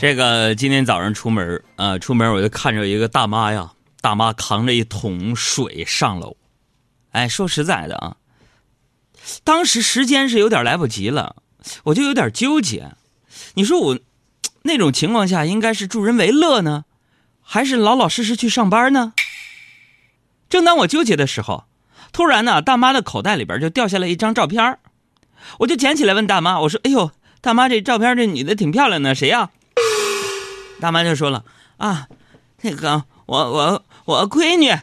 这个今天早上出门啊，出门我就看着一个大妈呀，大妈扛着一桶水上楼。哎，说实在的啊，当时时间是有点来不及了，我就有点纠结。你说我那种情况下，应该是助人为乐呢，还是老老实实去上班呢？正当我纠结的时候，突然呢，大妈的口袋里边就掉下来一张照片我就捡起来问大妈：“我说，哎呦，大妈，这照片这女的挺漂亮的，谁呀？”大妈就说了：“啊，那个我我我闺女。”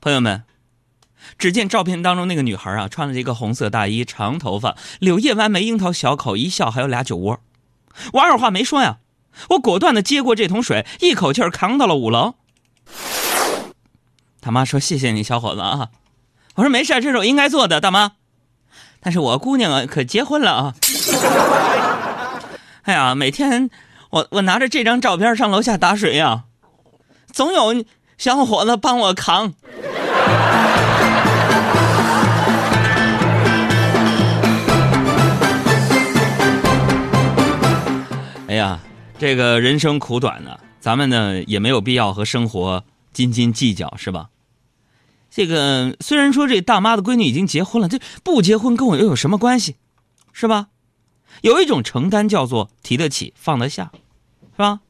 朋友们，只见照片当中那个女孩啊，穿了一个红色大衣，长头发，柳叶弯眉，樱桃小口，一笑还有俩酒窝。我二话没说呀，我果断的接过这桶水，一口气扛到了五楼。大妈说：“谢谢你，小伙子啊。”我说：“没事，这是我应该做的，大妈。”但是我姑娘，可结婚了啊。哎呀，每天我我拿着这张照片上楼下打水呀，总有小伙子帮我扛。哎呀，这个人生苦短呢，咱们呢也没有必要和生活斤斤计较，是吧？这个虽然说这大妈的闺女已经结婚了，这不结婚跟我又有什么关系，是吧？有一种承担叫做提得起放得下，是吧？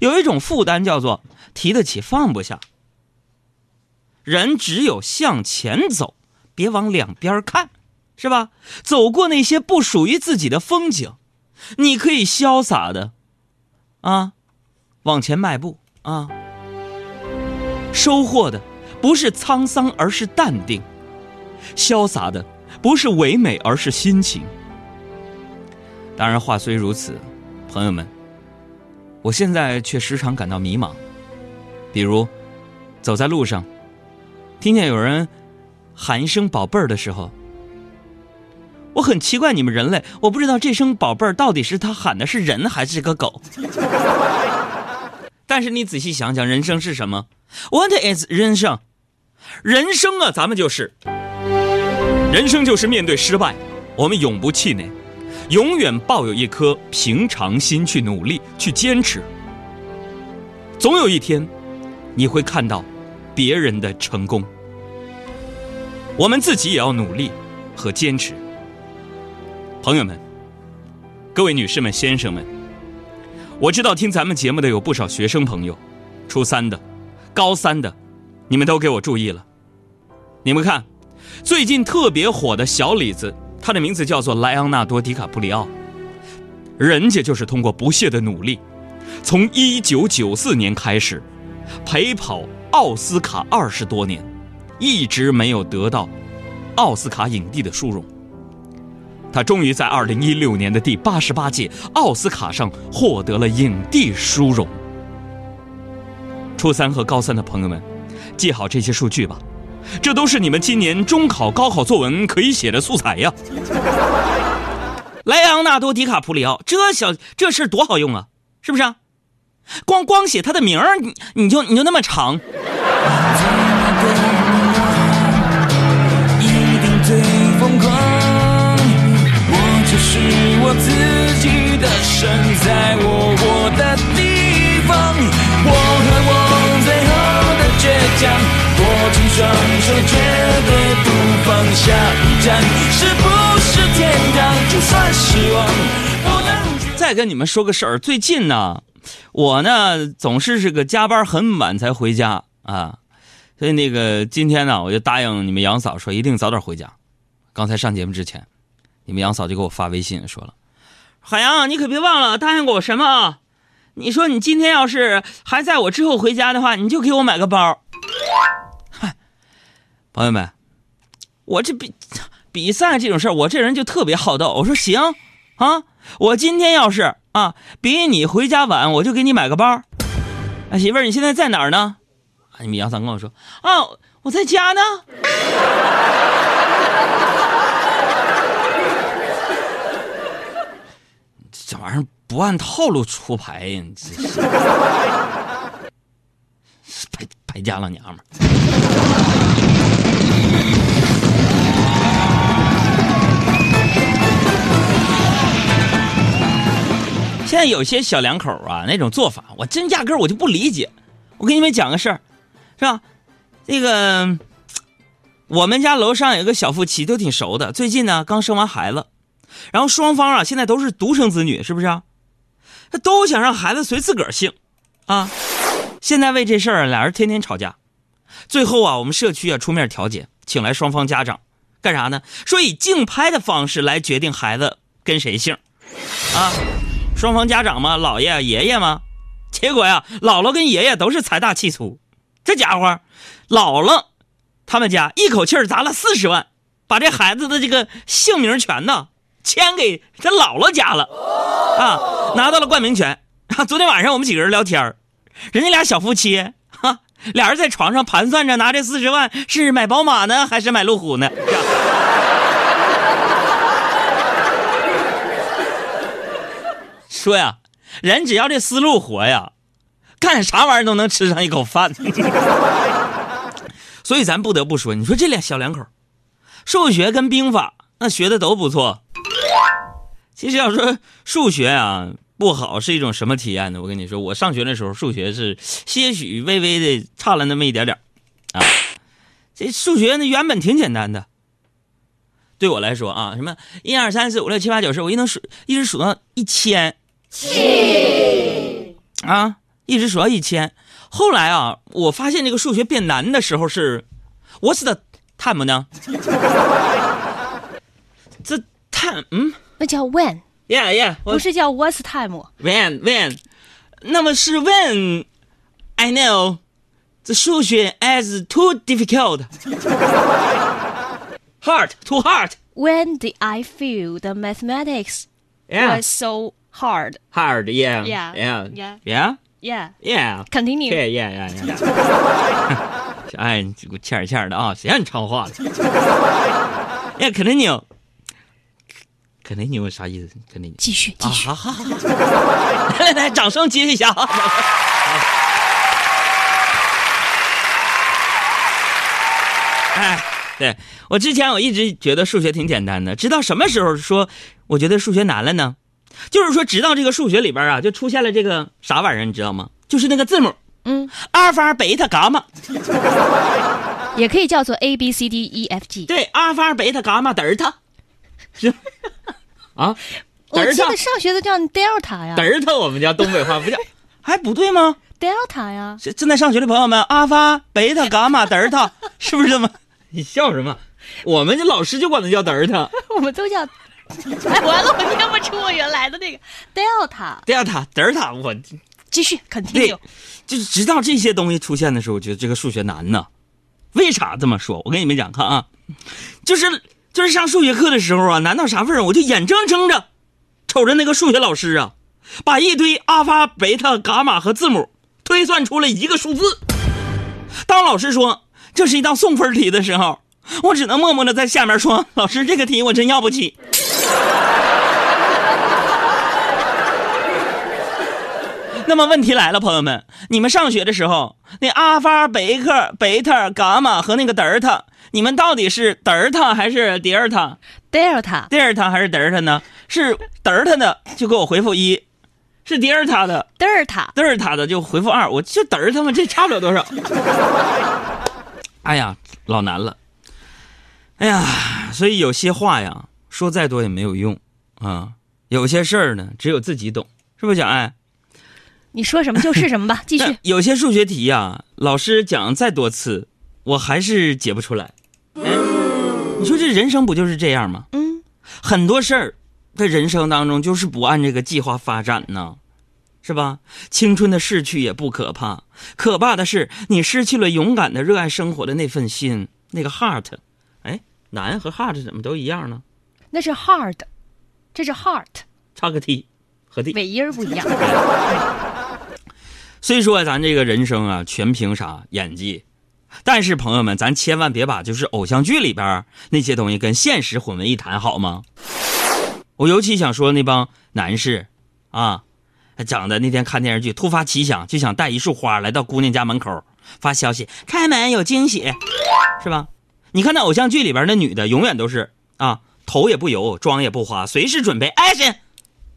有一种负担叫做提得起放不下。人只有向前走，别往两边看，是吧？走过那些不属于自己的风景，你可以潇洒的，啊，往前迈步啊。收获的不是沧桑，而是淡定；潇洒的不是唯美，而是心情。当然，话虽如此，朋友们，我现在却时常感到迷茫。比如，走在路上，听见有人喊一声“宝贝儿”的时候，我很奇怪你们人类，我不知道这声“宝贝儿”到底是他喊的是人还是个狗。但是你仔细想想，人生是什么？What is 人生？人生啊，咱们就是，人生就是面对失败，我们永不气馁。永远抱有一颗平常心去努力去坚持，总有一天，你会看到别人的成功。我们自己也要努力和坚持。朋友们，各位女士们、先生们，我知道听咱们节目的有不少学生朋友，初三的、高三的，你们都给我注意了。你们看，最近特别火的小李子。他的名字叫做莱昂纳多·迪卡普里奥，人家就是通过不懈的努力，从一九九四年开始陪跑奥斯卡二十多年，一直没有得到奥斯卡影帝的殊荣。他终于在二零一六年的第八十八届奥斯卡上获得了影帝殊荣。初三和高三的朋友们，记好这些数据吧。这都是你们今年中考、高考作文可以写的素材呀！莱昂纳多·迪卡普里奥，这小这事多好用啊，是不是？光光写他的名儿，你你就你就那么长。自己的身在我我的将握紧双手绝对不放下一站，是不是天堂？就算失望，不能。再跟你们说个事儿，最近呢，我呢总是是个加班很晚才回家啊，所以那个今天呢，我就答应你们杨嫂说一定早点回家。刚才上节目之前，你们杨嫂就给我发微信说了：“海洋，你可别忘了答应过我什么啊？你说你今天要是还在我之后回家的话，你就给我买个包。”嗨朋友们，我这比比赛这种事儿，我这人就特别好斗。我说行，啊，我今天要是啊比你回家晚，我就给你买个包。啊，媳妇儿，你现在在哪儿呢？你们杨三跟我说啊，我在家呢。这玩意儿不按套路出牌呀！你这是 败家老娘们儿。现在有些小两口啊，那种做法，我真压根儿我就不理解。我给你们讲个事儿，是吧？这个我们家楼上有个小夫妻，都挺熟的。最近呢，刚生完孩子，然后双方啊，现在都是独生子女，是不是啊？他都想让孩子随自个儿姓，啊。现在为这事儿，俩人天天吵架。最后啊，我们社区啊出面调解，请来双方家长，干啥呢？说以竞拍的方式来决定孩子跟谁姓，啊。双方家长嘛，姥爷爷爷嘛，结果呀，姥姥跟爷爷都是财大气粗，这家伙，姥姥他们家一口气砸了四十万，把这孩子的这个姓名权呢签给他姥姥家了，啊，拿到了冠名权。啊昨天晚上我们几个人聊天人家俩小夫妻，哈，俩人在床上盘算着拿这四十万是买宝马呢，还是买路虎呢？说呀，人只要这思路活呀，干啥玩意儿都能吃上一口饭。所以咱不得不说，你说这俩小两口，数学跟兵法那学的都不错。其实要说数学啊不好是一种什么体验呢？我跟你说，我上学的时候数学是些许微微的差了那么一点点啊。这数学呢原本挺简单的，对我来说啊，什么一二三四五六七八九十，我一能数一直数到一千。啊，一直数到一千。后来啊，我发现这个数学变难的时候是，What's the time 呢？这 time，嗯，那叫 when。Yeah, yeah，不是叫 What's time。When, when，那么是 when I know the 数学 is too difficult. Hard, too hard. When did I feel the mathematics Yeah. was so hard? Hard, yeah, Yeah, yeah, yeah. yeah, Yeah. yeah. Continue. Yeah, yeah, yeah, yeah. 哎，你给我欠儿欠儿的啊！谁让你唱话了？呀，continue。 Continue 啥意思？continue。继续，继续。啊，好好好，来来来，掌声接一下 啊！哎，对我之前我一直觉得数学挺简单的，直到什么时候说我觉得数学难了呢？就是说，直到这个数学里边啊，就出现了这个啥玩意儿，你知道吗？就是那个字母，嗯，阿尔法、贝塔、伽马。也可以叫做 A B C D E F G。对，阿尔法、贝塔、伽马、德尔塔，是 啊，德尔塔我记得，上学都叫 Delta 呀德尔塔，我们家东北话不叫，还不对吗？，Delta 呀。正正在上学的朋友们，阿发、贝塔、伽马、德尔塔，是不是这么？你笑什么？我们这老师就管他叫德尔塔，我们都叫。哎，完了，我念不出我原来的那个 Delta。德尔塔，德尔塔，我继续对，continue。，就是直到这些东西出现的时候，我觉得这个数学难呢。为啥这么说？我跟你们讲，看啊，就是就是上数学课的时候啊，难到啥份儿？我就眼睁睁着瞅着那个数学老师啊，把一堆阿发、贝塔、伽马和字母推算出了一个数字。当老师说这是一道送分题的时候，我只能默默的在下面说：“老师，这个题我真要不起。”那么问题来了，朋友们，你们上学的时候，那阿尔法、贝克、贝塔、伽马和那个德尔塔，你们到底是德尔塔还是德尔塔？Delta。迪尔塔还是德尔塔呢？是德尔塔的就给我回复一，是迪尔塔的 Delta。德尔塔的就回复二，我就德尔塔嘛，这差不了多少。哎呀，老难了。哎呀，所以有些话呀，说再多也没有用啊。有些事儿呢，只有自己懂，是不是，小爱？你说什么就是什么吧，继续。有些数学题呀、老师讲再多次，我还是解不出来。哎，你说这人生不就是这样吗？嗯，很多事儿在人生当中就是不按这个计划发展呢，是吧？青春的逝去也不可怕，可怕的是你失去了勇敢的热爱生活的那份心，那个 heart。哎，难和 heart 怎么都一样呢？那是 hard，这是 heart，差个 t 和 d。尾音儿不一样。虽说咱这个人生啊，全凭啥演技，但是朋友们，咱千万别把就是偶像剧里边那些东西跟现实混为一谈，好吗？我尤其想说那帮男士，啊，长得那天看电视剧，突发奇想就想带一束花来到姑娘家门口，发消息开门有惊喜，是吧？你看那偶像剧里边那女的，永远都是啊，头也不油，妆也不花，随时准备 action，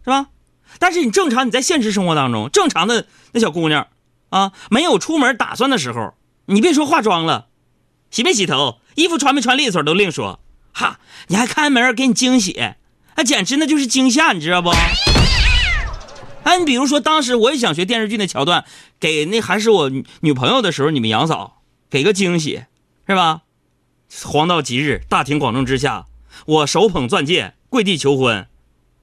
是吧？但是你正常你在现实生活当中，正常的那小姑娘啊，没有出门打算的时候，你别说化妆了，洗没洗头，衣服穿没穿利索都另说，哈，你还开门给你惊喜，那简直那就是惊吓，你知道不？哎，你比如说当时我也想学电视剧那桥段，给那还是我女朋友的时候，你们杨嫂给个惊喜，是吧？黄道吉日，大庭广众之下，我手捧钻戒，跪地求婚，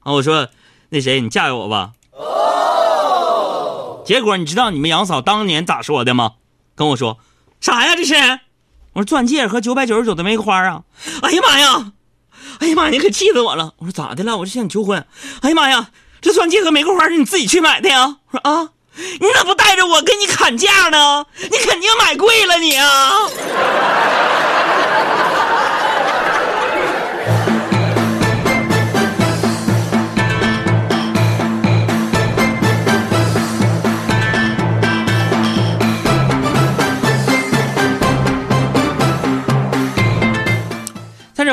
啊，我说。那谁，你嫁给我吧。哦结果你知道你们杨嫂当年咋说的吗？跟我说，啥呀这是？我说钻戒和九百九十九的玫瑰花啊。哎呀妈呀！哎呀妈，你可气死我了！我说咋的了？我就向你求婚。哎呀妈呀，这钻戒和玫瑰花是你自己去买的呀？我说啊，你咋不带着我跟你砍价呢？你肯定买贵了你啊！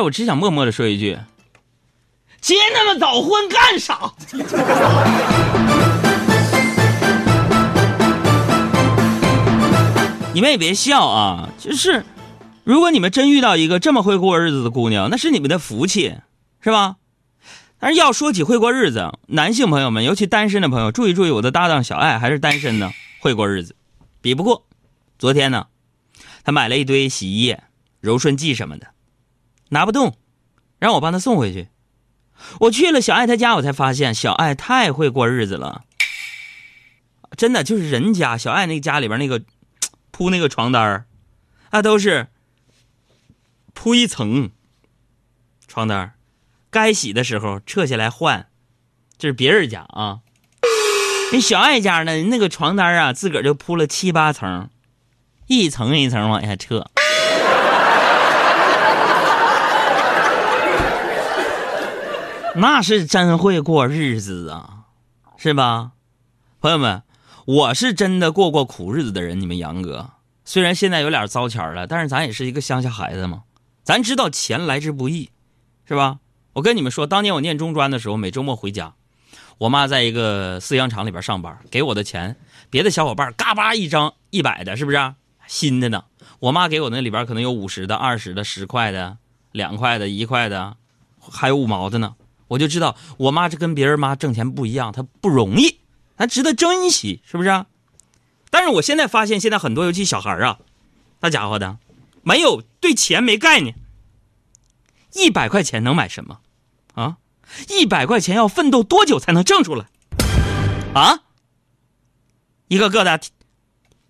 我只想默默的说一句：结那么早婚干啥？你们也别笑啊！就是，如果你们真遇到一个这么会过日子的姑娘，那是你们的福气，是吧？但是要说起会过日子，男性朋友们，尤其单身的朋友，注意注意，我的搭档小爱还是单身呢，会过日子，比不过。昨天呢，他买了一堆洗衣液、柔顺剂什么的。拿不动，让我帮他送回去。我去了小爱他家，我才发现小爱太会过日子了。真的，就是人家小爱那家里边那个 铺那个床单儿，啊，都是铺一层床单，该洗的时候撤下来换。这是别人家啊，那小爱家呢，那个床单啊，自个儿就铺了七八层，一层一层往下撤。那是真会过日子啊，是吧，朋友们？我是真的过过苦日子的人。你们杨哥虽然现在有点糟钱了，但是咱也是一个乡下孩子嘛，咱知道钱来之不易，是吧？我跟你们说，当年我念中专的时候，每周末回家，我妈在一个饲养场里边上班，给我的钱，别的小伙伴嘎巴一张一百的，是不是新的呢？我妈给我那里边可能有五十的、二十的、十块的、两块的、一块的，还有五毛的呢。我就知道我妈这跟别人妈挣钱不一样，她不容易，她值得珍惜，是不是？啊但是我现在发现，现在很多尤其小孩啊，那家伙的，没有对钱没概念。一百块钱能买什么？啊，一百块钱要奋斗多久才能挣出来？啊，一个个的，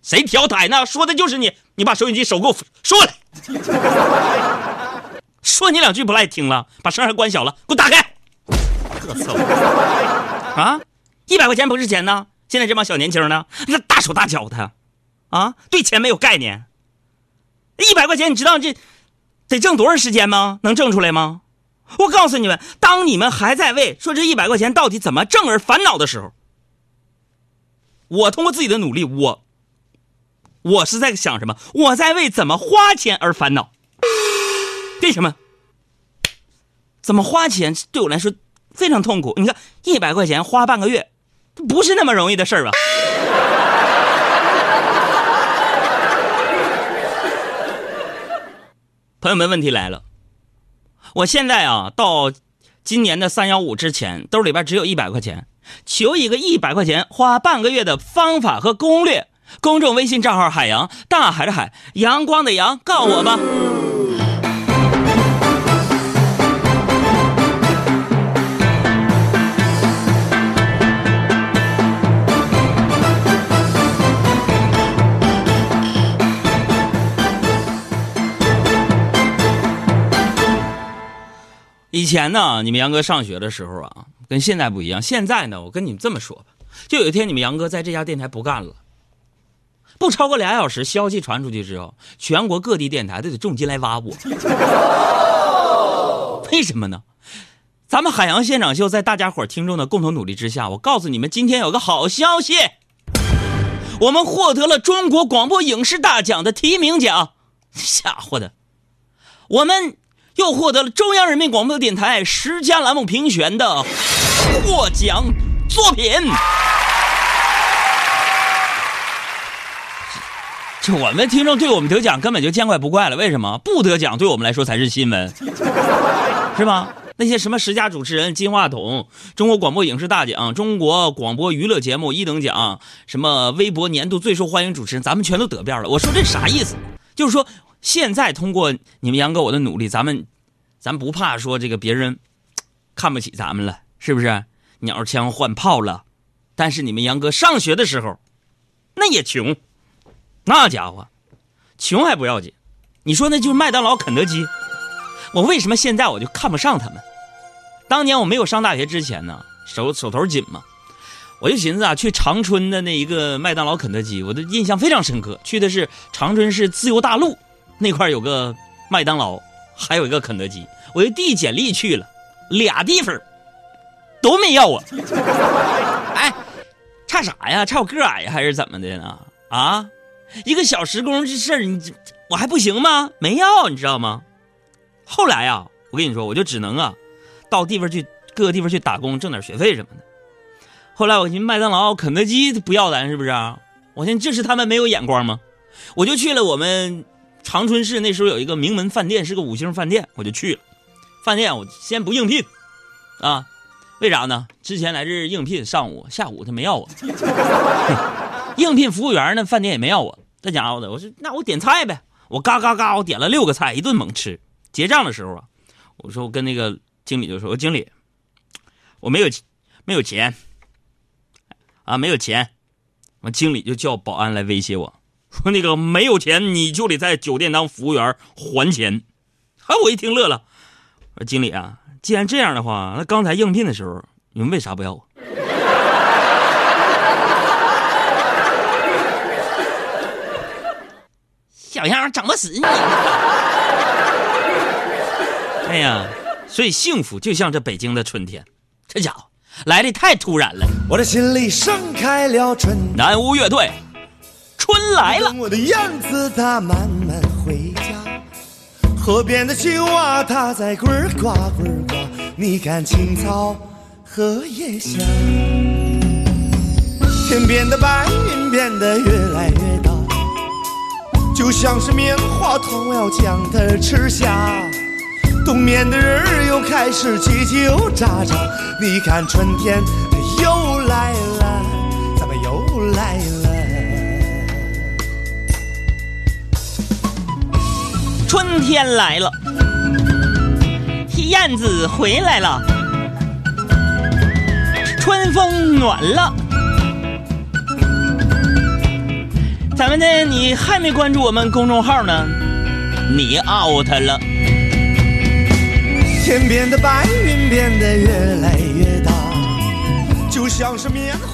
谁调台呢？说的就是你，你把收音机手给我收过来，说你两句不赖听了，把声还关小了，给我打开。特 色啊！一百块钱不是钱呢？现在这帮小年轻呢，那大手大脚的，啊，对钱没有概念。一百块钱，你知道这得挣多长时间吗？能挣出来吗？我告诉你们，当你们还在为说这一百块钱到底怎么挣而烦恼的时候，我通过自己的努力，我我是在想什么？我在为怎么花钱而烦恼。为什么？怎么花钱对我来说？非常痛苦，你看一百块钱花半个月，不是那么容易的事儿吧？朋友们，问题来了，我现在啊，到今年的三幺五之前，兜里边只有一百块钱，求一个一百块钱花半个月的方法和攻略。公众微信账号：海洋，大海的海，阳光的阳，告我吧。以前呢，你们杨哥上学的时候啊，跟现在不一样。现在呢，我跟你们这么说吧，就有一天你们杨哥在这家电台不干了，不超过俩小时，消息传出去之后，全国各地电台都得重金来挖我。为什么呢？咱们海洋现场秀在大家伙听众的共同努力之下，我告诉你们，今天有个好消息，我们获得了中国广播影视大奖的提名奖。吓唬的，我们。又获得了中央人民广播电台十佳栏目评选的获奖作品。这我们听众对我们得奖根本就见怪不怪了，为什么不得奖对我们来说才是新闻，是吧？那些什么十佳主持人、金话筒、中国广播影视大奖、中国广播娱乐节目一等奖、什么微博年度最受欢迎主持人，咱们全都得遍了。我说这啥意思？就是说现在通过你们杨哥我的努力，咱们咱不怕说这个别人看不起咱们了，是不是？鸟枪换炮了，但是你们杨哥上学的时候那也穷。那家伙，穷还不要紧，你说那就是麦当劳、肯德基。我为什么现在我就看不上他们？当年我没有上大学之前呢，手手头紧嘛，我就寻思啊，去长春的那一个麦当劳、肯德基，我的印象非常深刻。去的是长春市自由大路那块有个麦当劳，还有一个肯德基，我就递简历去了，俩地方都没要我。哎，差啥呀？差我个矮，还是怎么的呢？啊？一个小时工这事儿，你我还不行吗？没要，你知道吗？后来啊，我跟你说，我就只能啊，到地方去各个地方去打工，挣点学费什么的。后来我寻麦当劳、肯德基不要咱是不是？我寻这是他们没有眼光吗？我就去了我们长春市那时候有一个名门饭店，是个五星饭店，我就去了。饭店我先不应聘，啊，为啥呢？之前来这应聘，上午、下午他没要我。应聘服务员呢，饭店也没要我。这家伙的，我说那我点菜呗，我嘎嘎嘎，我点了六个菜，一顿猛吃。结账的时候啊，我说我跟那个经理就说：“我经理，我没有没有钱啊，没有钱。”我，经理就叫保安来威胁我说：“那个没有钱，你就得在酒店当服务员还钱。”啊，我一听乐了，我说：“经理啊，既然这样的话，那刚才应聘的时候你们为啥不要我？” 小样整不死你！哎呀，所以幸福就像这北京的春天，这家伙来的太突然了。我的心里盛开了春，南屋乐队，春来了。我的燕子它慢慢回家，河边的青蛙它在呱呱呱呱。你看青草荷叶香，天边的白云变得越来越大。就像是棉花糖，我要将它吃下。冬眠的人儿又开始叽叽喳喳。你看春天它又来了，怎么又来了？春天来了，燕子回来了，春风暖了。咱们呢？你还没关注我们公众号呢，你 out 了。天边的白云变得越来越大，就像是棉花，